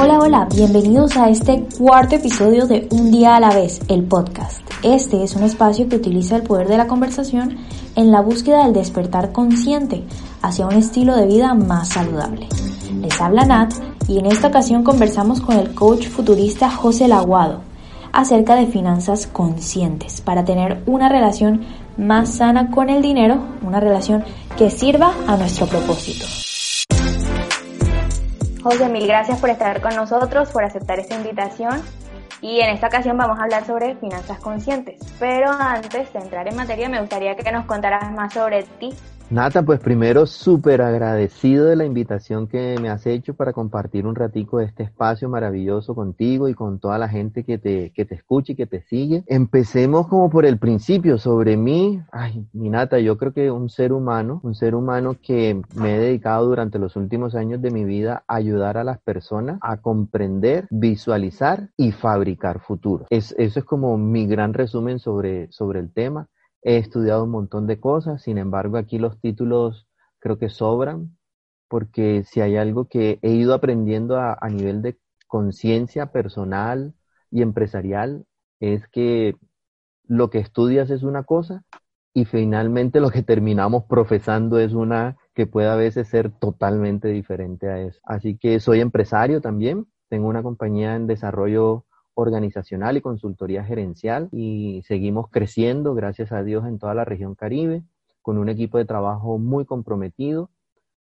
Hola, hola, bienvenidos a este cuarto episodio de Un día a la vez, el podcast. Este es un espacio que utiliza el poder de la conversación en la búsqueda del despertar consciente hacia un estilo de vida más saludable. Les habla Nat y en esta ocasión conversamos con el coach futurista José Laguado acerca de finanzas conscientes para tener una relación más sana con el dinero, una relación que sirva a nuestro propósito. José, mil gracias por estar con nosotros, por aceptar esta invitación. Y en esta ocasión vamos a hablar sobre finanzas conscientes. Pero antes de entrar en materia, me gustaría que nos contaras más sobre ti, Nata, pues primero súper agradecido de la invitación que me has hecho para compartir un ratico de este espacio maravilloso contigo y con toda la gente que te, que te escucha y que te sigue. Empecemos como por el principio, sobre mí. Ay, mi Nata, yo creo que un ser humano, un ser humano que me he dedicado durante los últimos años de mi vida a ayudar a las personas a comprender, visualizar y fabricar futuros. Es, eso es como mi gran resumen sobre, sobre el tema He estudiado un montón de cosas, sin embargo aquí los títulos creo que sobran, porque si hay algo que he ido aprendiendo a, nivel de conciencia personal y empresarial, es que lo que estudias es una cosa y finalmente lo que terminamos profesando es una que puede a veces ser totalmente diferente a eso. Así que soy empresario también, tengo una compañía en desarrollo organizacional y consultoría gerencial y seguimos creciendo, gracias a Dios, en toda la región Caribe, con un equipo de trabajo muy comprometido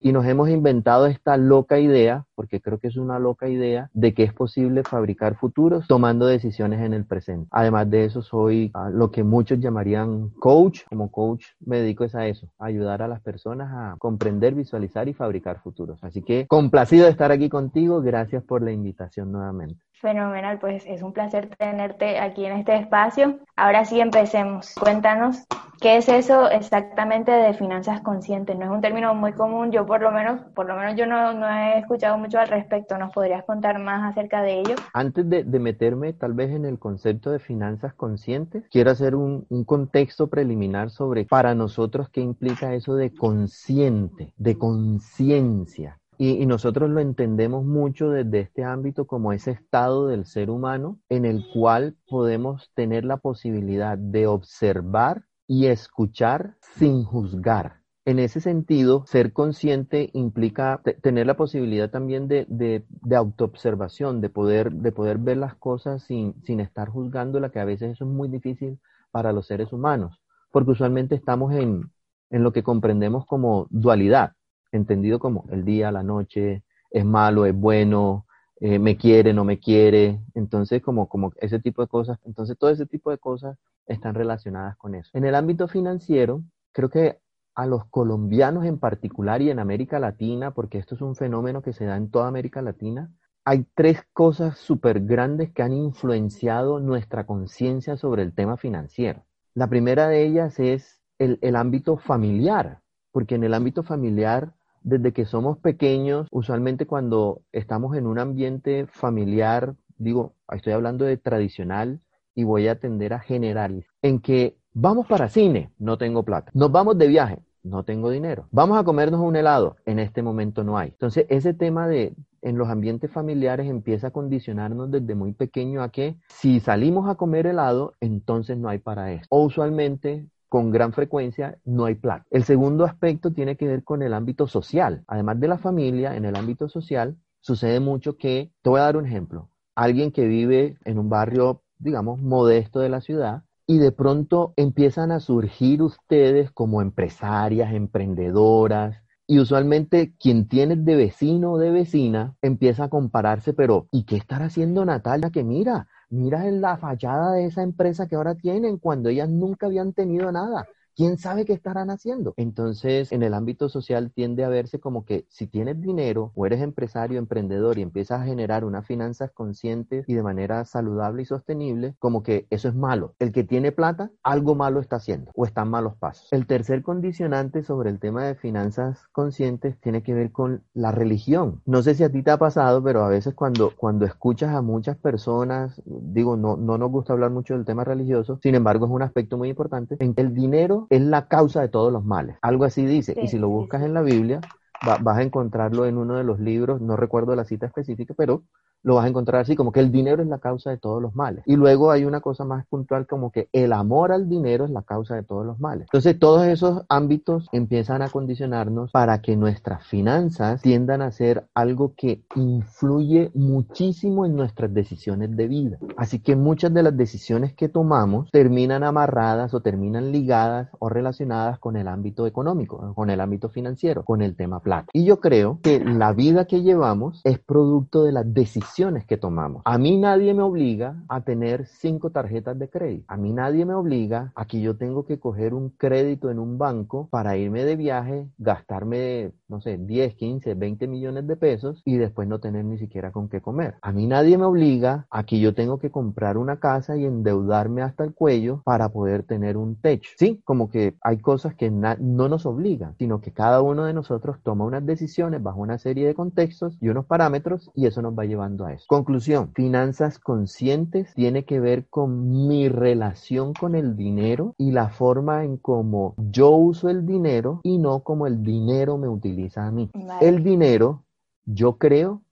y nos hemos inventado esta loca idea, porque creo que es una loca idea, de que es posible fabricar futuros tomando decisiones en el presente. Además de eso, soy ah, lo que muchos llamarían coach. Como coach me dedico a eso, ayudar a las personas a comprender, visualizar y fabricar futuros. Así que complacido de estar aquí contigo. Gracias por la invitación nuevamente. Fenomenal, pues es un placer tenerte aquí en este espacio. Ahora sí empecemos. Cuéntanos qué es eso exactamente de finanzas conscientes. No es un término muy común, yo por lo menos, por lo menos yo no, no he escuchado mucho al respecto. ¿Nos podrías contar más acerca de ello? Antes de, de meterme tal vez en el concepto de finanzas conscientes, quiero hacer un, un contexto preliminar sobre para nosotros qué implica eso de consciente, de conciencia. Y, nosotros lo entendemos mucho desde este ámbito como ese estado del ser humano en el cual podemos tener la posibilidad de observar y escuchar sin juzgar. En ese sentido, ser consciente implica tener la posibilidad también de, de, autoobservación, de poder, de poder ver las cosas sin, sin estar juzgándola, que a veces eso es muy difícil para los seres humanos, porque usualmente estamos en, en lo que comprendemos como dualidad entendido como el día, la noche, es malo, es bueno, eh, me quiere, no me quiere, entonces como, como ese tipo de cosas, entonces todo ese tipo de cosas están relacionadas con eso. En el ámbito financiero, creo que a los colombianos en particular y en América Latina, porque esto es un fenómeno que se da en toda América Latina, hay tres cosas súper grandes que han influenciado nuestra conciencia sobre el tema financiero. La primera de ellas es el, el ámbito familiar, porque en el ámbito familiar desde que somos pequeños, usualmente cuando estamos en un ambiente familiar, digo, estoy hablando de tradicional y voy a tender a general, en que vamos para cine, no tengo plata. Nos vamos de viaje, no tengo dinero. Vamos a comernos un helado, en este momento no hay. Entonces, ese tema de en los ambientes familiares empieza a condicionarnos desde muy pequeño a que si salimos a comer helado, entonces no hay para eso. O usualmente con gran frecuencia no hay plata. El segundo aspecto tiene que ver con el ámbito social. Además de la familia, en el ámbito social sucede mucho que, te voy a dar un ejemplo, alguien que vive en un barrio, digamos, modesto de la ciudad, y de pronto empiezan a surgir ustedes como empresarias, emprendedoras, y usualmente quien tiene de vecino o de vecina empieza a compararse, pero ¿y qué estará haciendo Natalia? Que mira, mira la fachada de esa empresa que ahora tienen cuando ellas nunca habían tenido nada. ¿Quién sabe qué estarán haciendo? Entonces, en el ámbito social tiende a verse como que si tienes dinero o eres empresario, emprendedor y empiezas a generar unas finanzas conscientes y de manera saludable y sostenible, como que eso es malo. El que tiene plata, algo malo está haciendo o están malos pasos. El tercer condicionante sobre el tema de finanzas conscientes tiene que ver con la religión. No sé si a ti te ha pasado, pero a veces cuando, cuando escuchas a muchas personas, digo, no, no nos gusta hablar mucho del tema religioso, sin embargo es un aspecto muy importante, en que el dinero es la causa de todos los males. Algo así dice. y si lo buscas en la Biblia, vas a encontrarlo en uno de los libros, no recuerdo la cita específica, pero lo vas a encontrar así, como que el dinero es la causa de todos los males. Y luego hay una cosa más puntual como que el amor al dinero es la causa de todos los males. Entonces todos esos ámbitos empiezan a condicionarnos para que nuestras finanzas tiendan a ser algo que influye muchísimo en nuestras decisiones de vida. Así que muchas de las decisiones que tomamos terminan amarradas o terminan ligadas o relacionadas con el ámbito económico, con el ámbito financiero, con el tema plata. Y yo creo que la vida que llevamos es producto de las decisiones que tomamos. A mí nadie me obliga a tener cinco tarjetas de crédito. A mí nadie me obliga a que yo tengo que coger un crédito en un banco para irme de viaje, gastarme, no sé, 10, 15, 20 millones de pesos y después no tener ni siquiera con qué comer. A mí nadie me obliga a que yo tengo que comprar una casa y endeudarme hasta el cuello para poder tener un techo. Sí, como que hay cosas que no nos obligan, sino que cada uno de nosotros toma unas decisiones bajo una serie de contextos y unos parámetros y eso nos va llevando a eso. Conclusión, finanzas conscientes tiene que ver con mi relación con el dinero y la forma en cómo yo uso el dinero y no como el dinero me utiliza a mí. El dinero, yo creo,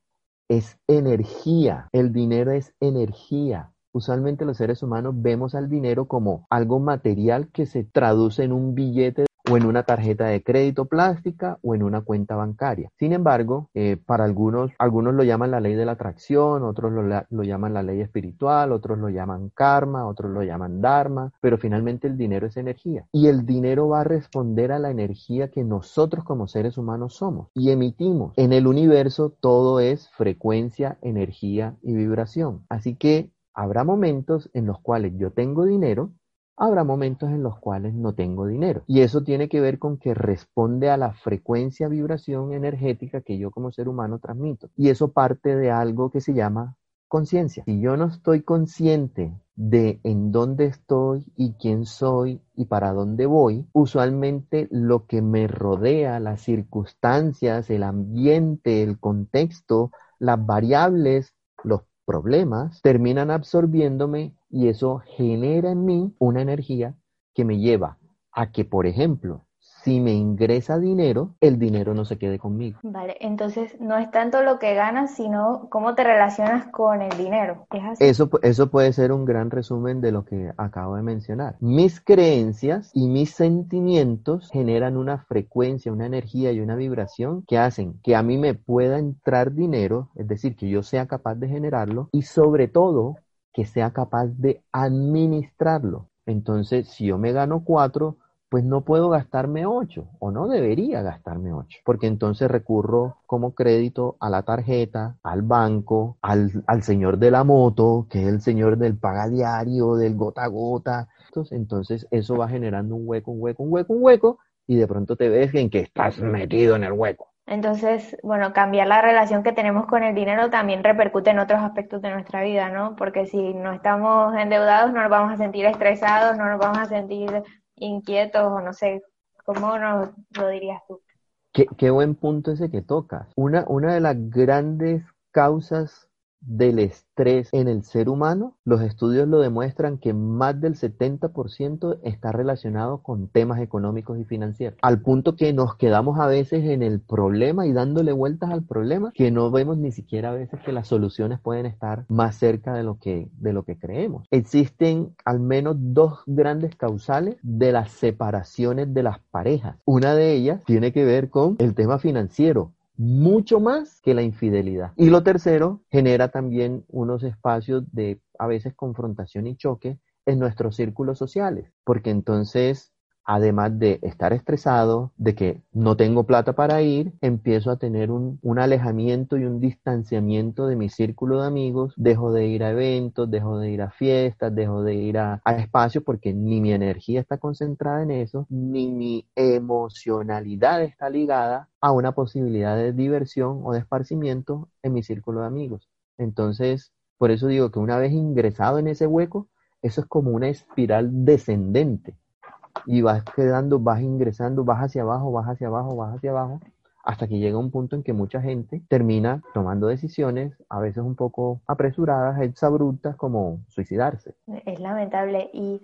es energía. El dinero es energía. Usualmente los seres humanos vemos al dinero como algo material que se traduce en un billete o en una tarjeta de crédito plástica o en una cuenta bancaria. Sin embargo, eh, para algunos, algunos lo llaman la ley de la atracción, otros lo, lo, llaman la ley espiritual, otros lo llaman karma, otros lo llaman dharma, pero finalmente el dinero es energía y el dinero va a responder a la energía que nosotros como seres humanos somos y emitimos. En el universo todo es frecuencia, energía y vibración. Así que habrá momentos en los cuales yo tengo dinero habrá momentos en los cuales no tengo dinero. Y eso tiene que ver con que responde a la frecuencia, vibración energética que yo como ser humano transmito. Y eso parte de algo que se llama conciencia. Si yo no estoy consciente de en dónde estoy y quién soy y para dónde voy, usualmente lo que me rodea, las circunstancias, el ambiente, el contexto, las variables, los problemas terminan absorbiéndome y eso genera en mí una energía que me lleva a que, por ejemplo, si me ingresa dinero, el dinero no se quede conmigo. Vale, entonces no es tanto lo que ganas, sino cómo te relacionas con el dinero. Eso, eso puede ser un gran resumen de lo que acabo de mencionar. Mis creencias y mis sentimientos generan una frecuencia, una energía y una vibración que hacen que a mí me pueda entrar dinero, es decir, que yo sea capaz de generarlo y sobre todo que sea capaz de administrarlo. Entonces, si yo me gano cuatro, pues no puedo gastarme 8 o no debería gastarme 8, porque entonces recurro como crédito a la tarjeta, al banco, al, al, señor de la moto, que es el señor del paga diario, del gota a gota. Entonces, entonces eso va generando un hueco, un hueco, un hueco, un hueco, y de pronto te ves en que estás metido en el hueco. Entonces, bueno, cambiar la relación que tenemos con el dinero también repercute en otros aspectos de nuestra vida, ¿no? Porque si no estamos endeudados, no nos vamos a sentir estresados, no nos vamos a sentir inquietos o no sé, ¿cómo lo dirías tú? Qué, qué buen punto ese que tocas. Una, una de las grandes causas del estrés en el ser humano, los estudios lo demuestran que más del 70% está relacionado con temas económicos y financieros, al punto que nos quedamos a veces en el problema y dándole vueltas al problema, que no vemos ni siquiera a veces que las soluciones pueden estar más cerca de lo que, de lo que creemos. Existen al menos dos grandes causales de las separaciones de las parejas. Una de ellas tiene que ver con el tema financiero mucho más que la infidelidad. Y lo tercero, genera también unos espacios de a veces confrontación y choque en nuestros círculos sociales, porque entonces además de estar estresado, de que no tengo plata para ir, empiezo a tener un, alejamiento y un distanciamiento de mi círculo de amigos, dejo de ir a eventos, dejo de ir a fiestas, dejo de ir a, a espacios porque ni mi energía está concentrada en eso, ni mi emocionalidad está ligada a una posibilidad de diversión o de esparcimiento en mi círculo de amigos. Entonces, por eso digo que una vez ingresado en ese hueco, eso es como una espiral descendente y vas quedando, vas ingresando, vas hacia abajo, vas hacia abajo, vas hacia abajo, hasta que llega un punto en que mucha gente termina tomando decisiones, a veces un poco apresuradas, exabruptas, como suicidarse. Es lamentable. ¿Y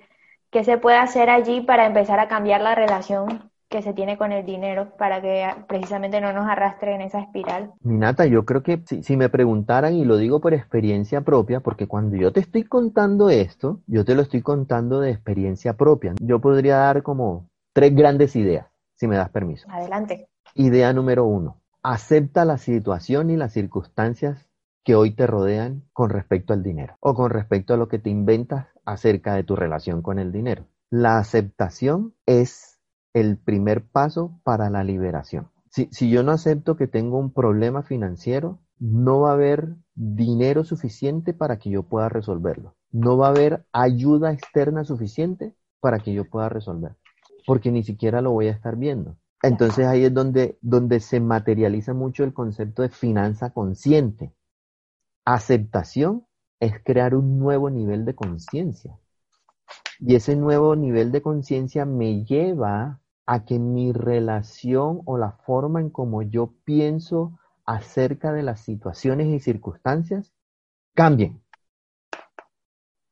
qué se puede hacer allí para empezar a cambiar la relación que se tiene con el dinero para que precisamente no nos arrastre en esa espiral. Minata, yo creo que si, si, me preguntaran, y lo digo por experiencia propia, porque cuando yo te estoy contando esto, yo te lo estoy contando de experiencia propia. Yo podría dar como tres grandes ideas, si me das permiso. Adelante. Idea número uno, acepta la situación y las circunstancias que hoy te rodean con respecto al dinero o con respecto a lo que te inventas acerca de tu relación con el dinero. La aceptación es el primer paso para la liberación. Si, si, yo no acepto que tengo un problema financiero, no va a haber dinero suficiente para que yo pueda resolverlo. No va a haber ayuda externa suficiente para que yo pueda resolver, porque ni siquiera lo voy a estar viendo. Entonces ahí es donde, donde se materializa mucho el concepto de finanza consciente. Aceptación es crear un nuevo nivel de conciencia. Y ese nuevo nivel de conciencia me lleva a que mi relación o la forma en como yo pienso acerca de las situaciones y circunstancias cambien.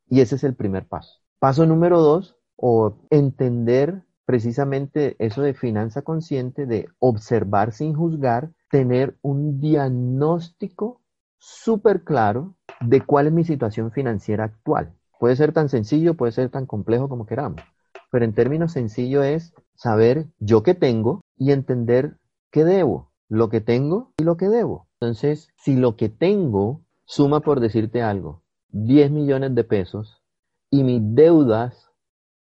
Y ese es el primer paso. Paso número dos, o entender precisamente eso de finanza consciente, de observar sin juzgar, tener un diagnóstico súper claro de cuál es mi situación financiera actual. Puede ser tan sencillo, puede ser tan complejo como queramos, pero en términos sencillos es saber yo qué tengo y entender qué debo, lo que tengo y lo que debo. Entonces, si lo que tengo suma, por decirte algo, 10 millones de pesos y mis deudas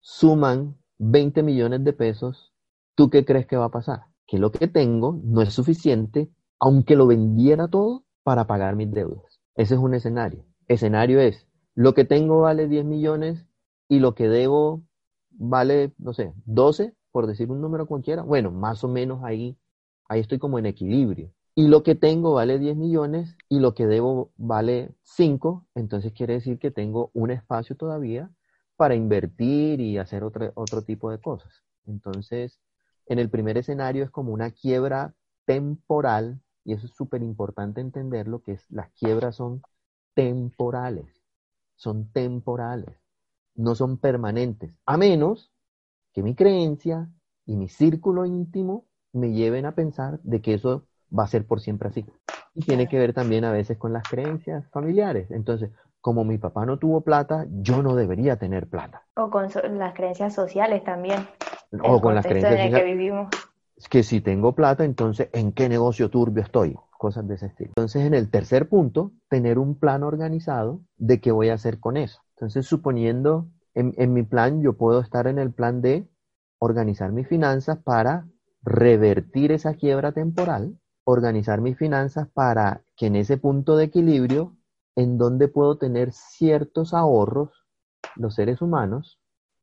suman 20 millones de pesos, ¿tú qué crees que va a pasar? Que lo que tengo no es suficiente, aunque lo vendiera todo, para pagar mis deudas. Ese es un escenario. Escenario es, lo que tengo vale 10 millones y lo que debo vale, no sé, 12, por decir un número cualquiera. Bueno, más o menos ahí, ahí estoy como en equilibrio. Y lo que tengo vale 10 millones y lo que debo vale 5, entonces quiere decir que tengo un espacio todavía para invertir y hacer otro, otro tipo de cosas. Entonces, en el primer escenario es como una quiebra temporal, y eso es súper importante entenderlo, que es, las quiebras son temporales, son temporales, no son permanentes, a menos que mi creencia y mi círculo íntimo me lleven a pensar de que eso va a ser por siempre así. Y tiene que ver también a veces con las creencias familiares. Entonces, como mi papá no tuvo plata, yo no debería tener plata. O con las creencias sociales también. O con las creencias en el que vivimos. Es que si tengo plata, entonces, ¿en qué negocio turbio estoy? Cosas de ese estilo. Entonces, en el tercer punto, tener un plan organizado de qué voy a hacer con eso. Entonces, suponiendo, en, mi plan, yo puedo estar en el plan de organizar mis finanzas para revertir esa quiebra temporal, organizar mis finanzas para que en ese punto de equilibrio en donde puedo tener ciertos ahorros, los seres humanos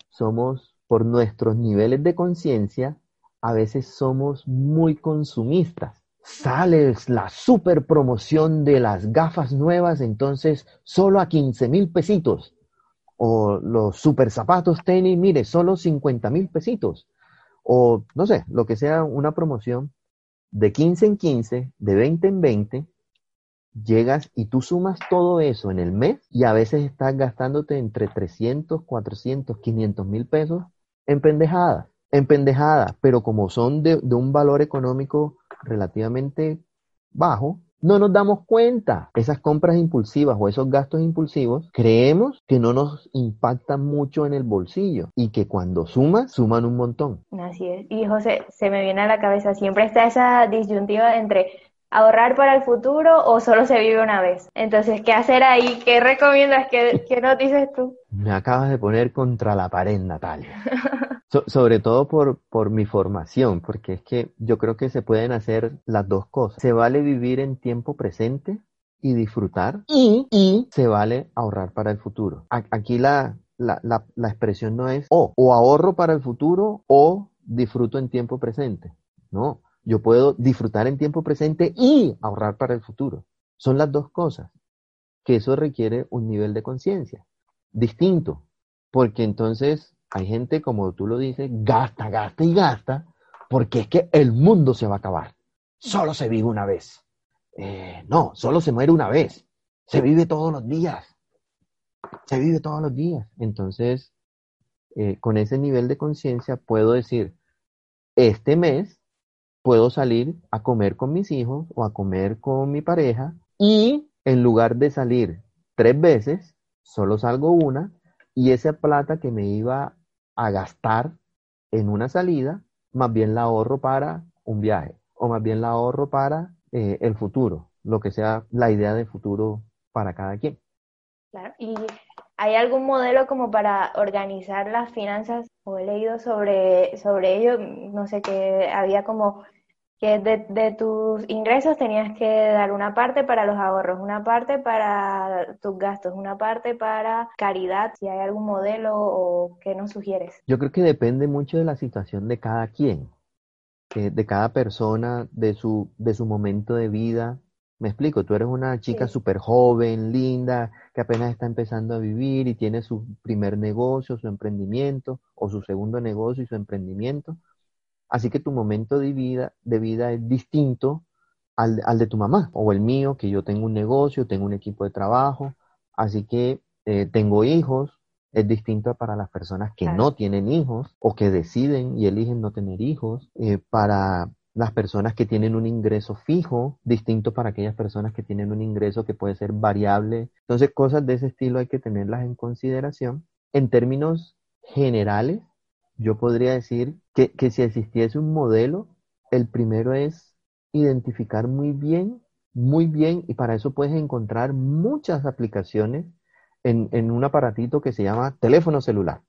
somos, por nuestros niveles de conciencia, a veces somos muy consumistas. Sale la super promoción de las gafas nuevas, entonces solo a 15 mil pesitos. O los super zapatos tenis, mire, solo 50 mil pesitos. O no sé, lo que sea una promoción de 15 en 15, de 20 en 20, llegas y tú sumas todo eso en el mes y a veces estás gastándote entre 300, 400, 500 mil pesos en pendejadas, en pendejadas, pero como son de, de un valor económico relativamente bajo, no nos damos cuenta. Esas compras impulsivas o esos gastos impulsivos, creemos que no nos impactan mucho en el bolsillo y que cuando sumas, suman un montón. Así es. Y José, se me viene a la cabeza, siempre está esa disyuntiva entre ahorrar para el futuro o solo se vive una vez. Entonces, ¿qué hacer ahí? ¿Qué recomiendas? ¿Qué, qué nos dices tú? Me acabas de poner contra la pared, Natalia. sobre todo por, por mi formación, porque es que yo creo que se pueden hacer las dos cosas. Se vale vivir en tiempo presente y disfrutar y, y se vale ahorrar para el futuro. Aquí la, la, la, la expresión no es o, o ahorro para el futuro o disfruto en tiempo presente. No, yo puedo disfrutar en tiempo presente y ahorrar para el futuro. Son las dos cosas. Que eso requiere un nivel de conciencia distinto. Porque entonces hay gente, como tú lo dices, gasta, gasta y gasta, porque es que el mundo se va a acabar. Solo se vive una vez. Eh, no, solo se muere una vez. Se vive todos los días. Se vive todos los días. Entonces, eh, con ese nivel de conciencia puedo decir, este mes puedo salir a comer con mis hijos o a comer con mi pareja y en lugar de salir tres veces, solo salgo una y esa plata que me iba a gastar en una salida, más bien la ahorro para un viaje o más bien la ahorro para eh, el futuro, lo que sea la idea de futuro para cada quien. Claro, y ¿hay algún modelo como para organizar las finanzas? O he leído sobre, sobre ello, no sé, que había como que de, tus ingresos tenías que dar una parte para los ahorros, una parte para tus gastos, una parte para caridad, si hay algún modelo o qué nos sugieres. Yo creo que depende mucho de la situación de cada quien, de cada persona, de su, de su momento de vida. Me explico, tú eres una chica súper joven, linda, que apenas está empezando a vivir y tiene su primer negocio, su emprendimiento, o su segundo negocio y su emprendimiento Así que tu momento de vida, de vida es distinto al, de tu mamá o el mío, que yo tengo un negocio, tengo un equipo de trabajo, así que eh, tengo hijos, es distinto para las personas que no tienen hijos o que deciden y eligen no tener hijos, eh, para las personas que tienen un ingreso fijo, distinto para aquellas personas que tienen un ingreso que puede ser variable. Entonces, cosas de ese estilo hay que tenerlas en consideración. En términos generales, yo podría decir que, si existiese un modelo, el primero es identificar muy bien, muy bien, y para eso puedes encontrar muchas aplicaciones en, en un aparatito que se llama teléfono celular.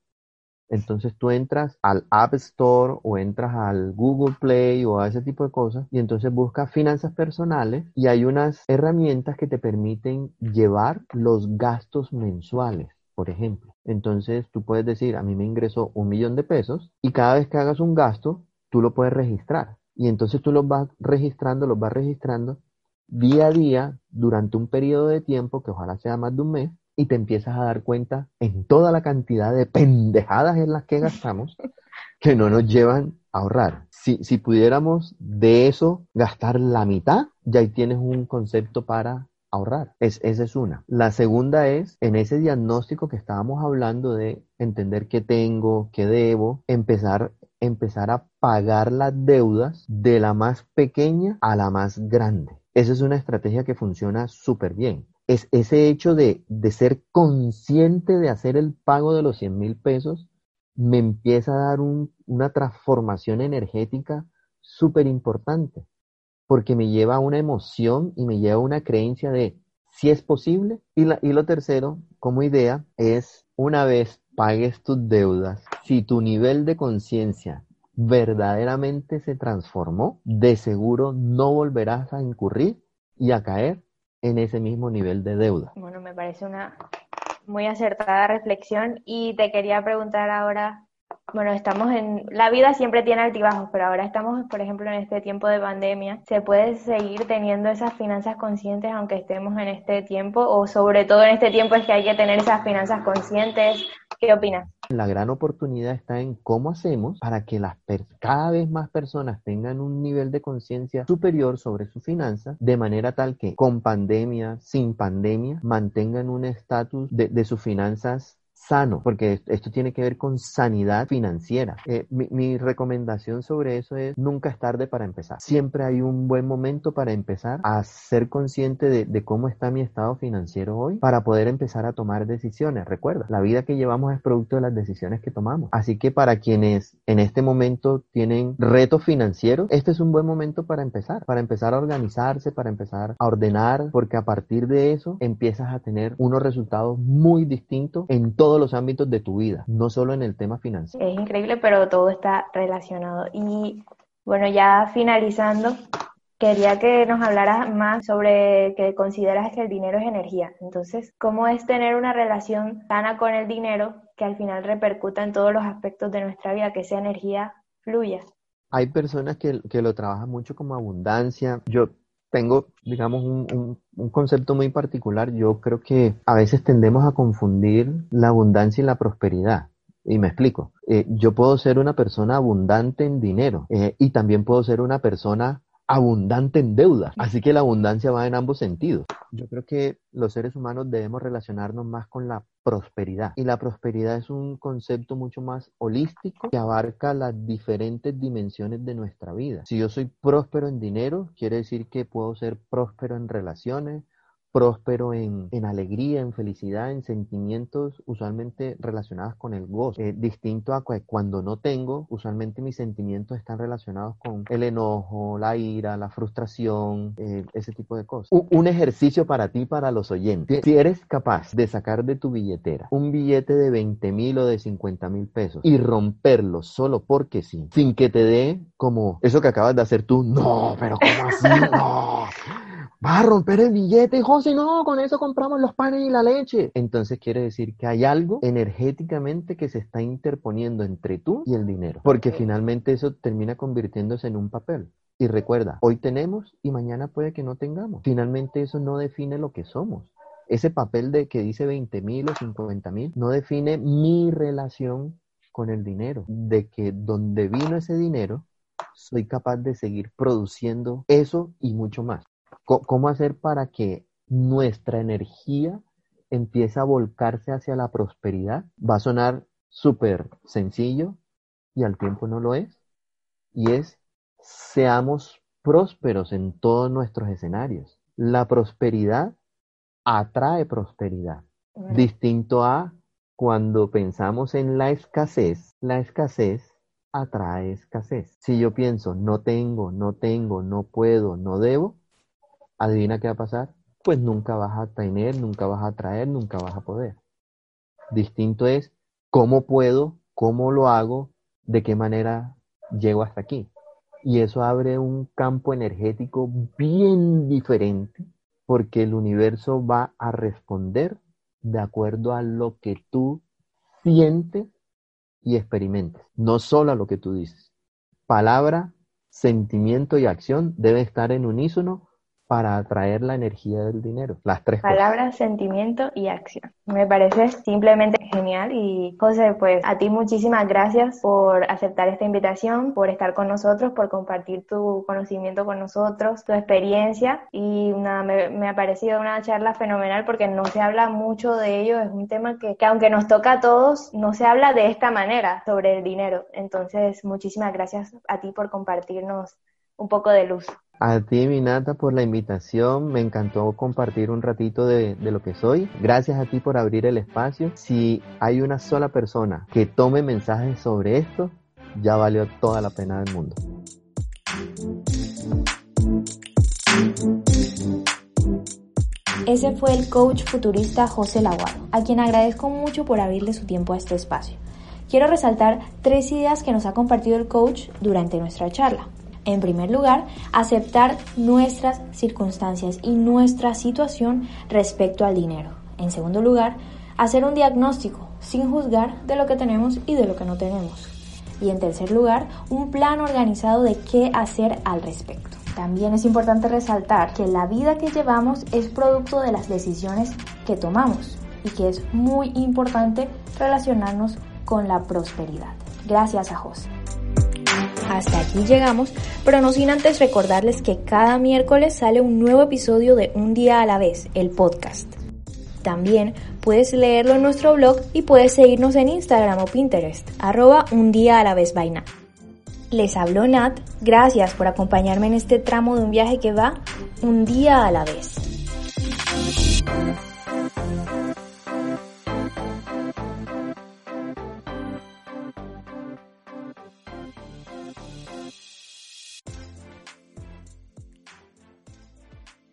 Entonces tú entras al App Store o entras al Google Play o a ese tipo de cosas y entonces buscas finanzas personales y hay unas herramientas que te permiten llevar los gastos mensuales por ejemplo. Entonces tú puedes decir, a mí me ingresó un millón de pesos y cada vez que hagas un gasto, tú lo puedes registrar. Y entonces tú los vas registrando, los vas registrando día a día durante un periodo de tiempo, que ojalá sea más de un mes, y te empiezas a dar cuenta en toda la cantidad de pendejadas en las que gastamos que no nos llevan a ahorrar. Si, si pudiéramos de eso gastar la mitad, ya ahí tienes un concepto para ahorrar. Es, esa es una. La segunda es, en ese diagnóstico que estábamos hablando de entender qué tengo, qué debo, empezar empezar a pagar las deudas de la más pequeña a la más grande. Esa es una estrategia que funciona súper bien. Es ese hecho de, de, ser consciente de hacer el pago de los 100 mil pesos me empieza a dar un, una transformación energética súper importante porque me lleva a una emoción y me lleva a una creencia de si es posible. Y, lo tercero, como idea, es una vez pagues tus deudas, si tu nivel de conciencia verdaderamente se transformó, de seguro no volverás a incurrir y a caer en ese mismo nivel de deuda. Bueno, me parece una muy acertada reflexión y te quería preguntar ahora bueno, estamos en, la vida siempre tiene altibajos, pero ahora estamos, por ejemplo, en este tiempo de pandemia. ¿Se puede seguir teniendo esas finanzas conscientes aunque estemos en este tiempo? O sobre todo en este tiempo es que hay que tener esas finanzas conscientes. ¿Qué opinas? La gran oportunidad está en cómo hacemos para que las cada vez más personas tengan un nivel de conciencia superior sobre sus finanzas, de manera tal que con pandemia, sin pandemia, mantengan un estatus de, de sus finanzas sano, porque esto tiene que ver con sanidad financiera. Eh, mi, recomendación sobre eso es nunca es tarde para empezar. Siempre hay un buen momento para empezar a ser consciente de, cómo está mi estado financiero hoy para poder empezar a tomar decisiones. Recuerda, la vida que llevamos es producto de las decisiones que tomamos. Así que para quienes en este momento tienen retos financieros, este es un buen momento para empezar, para empezar a organizarse, para empezar a ordenar, porque a partir de eso empiezas a tener unos resultados muy distintos en todo todos los ámbitos de tu vida, no solo en el tema financiero. Es increíble, pero todo está relacionado. Y bueno, ya finalizando, quería que nos hablaras más sobre que consideras que el dinero es energía. Entonces, ¿cómo es tener una relación sana con el dinero que al final repercuta en todos los aspectos de nuestra vida, que esa energía fluya? Hay personas que, que lo trabajan mucho como abundancia. Yo tengo, digamos, un, concepto muy particular. Yo creo que a veces tendemos a confundir la abundancia y la prosperidad. Y me explico. Eh, yo puedo ser una persona abundante en dinero eh, y también puedo ser una persona abundante en deuda. Así que la abundancia va en ambos sentidos. Yo creo que los seres humanos debemos relacionarnos más con la prosperidad. Y la prosperidad es un concepto mucho más holístico que abarca las diferentes dimensiones de nuestra vida. Si yo soy próspero en dinero, quiere decir que puedo ser próspero en relaciones, próspero en, alegría, en felicidad, en sentimientos usualmente relacionados con el gozo. Eh, distinto a cuando no tengo, usualmente mis sentimientos están relacionados con el enojo, la ira, la frustración, eh, ese tipo de cosas. un ejercicio para ti, para los oyentes. Si eres capaz de sacar de tu billetera un billete de 20 mil o de 50 mil pesos y romperlo solo porque sí, sin que te dé como eso que acabas de hacer tú, no, pero ¿cómo así? No va a romper el billete, José, no, con eso compramos los panes y la leche. Entonces quiere decir que hay algo energéticamente que se está interponiendo entre tú y el dinero, porque finalmente eso termina convirtiéndose en un papel. Y recuerda, hoy tenemos y mañana puede que no tengamos. Finalmente eso no define lo que somos. Ese papel de que dice 20 mil o 50 mil no define mi relación con el dinero, de que donde vino ese dinero, soy capaz de seguir produciendo eso y mucho más. ¿Cómo hacer para que nuestra energía empiece a volcarse hacia la prosperidad? Va a sonar súper sencillo y al tiempo no lo es. Y es, seamos prósperos en todos nuestros escenarios. La prosperidad atrae prosperidad. Distinto a cuando pensamos en la escasez, la escasez atrae escasez. Si yo pienso, no tengo, no tengo, no puedo, no debo, adivina qué va a pasar, pues nunca vas a tener, nunca vas a traer, nunca vas a poder. Distinto es cómo puedo, cómo lo hago, de qué manera llego hasta aquí. Y eso abre un campo energético bien diferente porque el universo va a responder de acuerdo a lo que tú sientes y experimentes, no solo a lo que tú dices. Palabra, sentimiento y acción deben estar en unísono para atraer la energía del dinero. Las tres Palabras, sentimiento y acción. Me parece simplemente genial y José, pues a ti muchísimas gracias por aceptar esta invitación, por estar con nosotros, por compartir tu conocimiento con nosotros, tu experiencia y una, me, ha parecido una charla fenomenal porque no se habla mucho de ello, es un tema que aunque nos toca a todos, no se habla de esta manera sobre el dinero. Entonces, muchísimas gracias a ti por compartirnos un poco de luz. A ti, Minata, por la invitación. Me encantó compartir un ratito de, lo que soy. Gracias a ti por abrir el espacio. Si hay una sola persona que tome mensajes sobre esto, ya valió toda la pena del mundo. Ese fue el coach futurista José Laguado, a quien agradezco mucho por abrirle su tiempo a este espacio. Quiero resaltar tres ideas que nos ha compartido el coach durante nuestra charla. En primer lugar, aceptar nuestras circunstancias y nuestra situación respecto al dinero. En segundo lugar, hacer un diagnóstico sin juzgar de lo que tenemos y de lo que no tenemos. Y en tercer lugar, un plan organizado de qué hacer al respecto. También es importante resaltar que la vida que llevamos es producto de las decisiones que tomamos y que es muy importante relacionarnos con la prosperidad. Gracias a José. Hasta aquí llegamos, pero no sin antes recordarles que cada miércoles sale un nuevo episodio de Un día a la vez, el podcast. También puedes leerlo en nuestro blog y puedes seguirnos en Instagram o Pinterest, arroba un día a la vez vaina. Les habló Nat, gracias por acompañarme en este tramo de un viaje que va un día a la vez.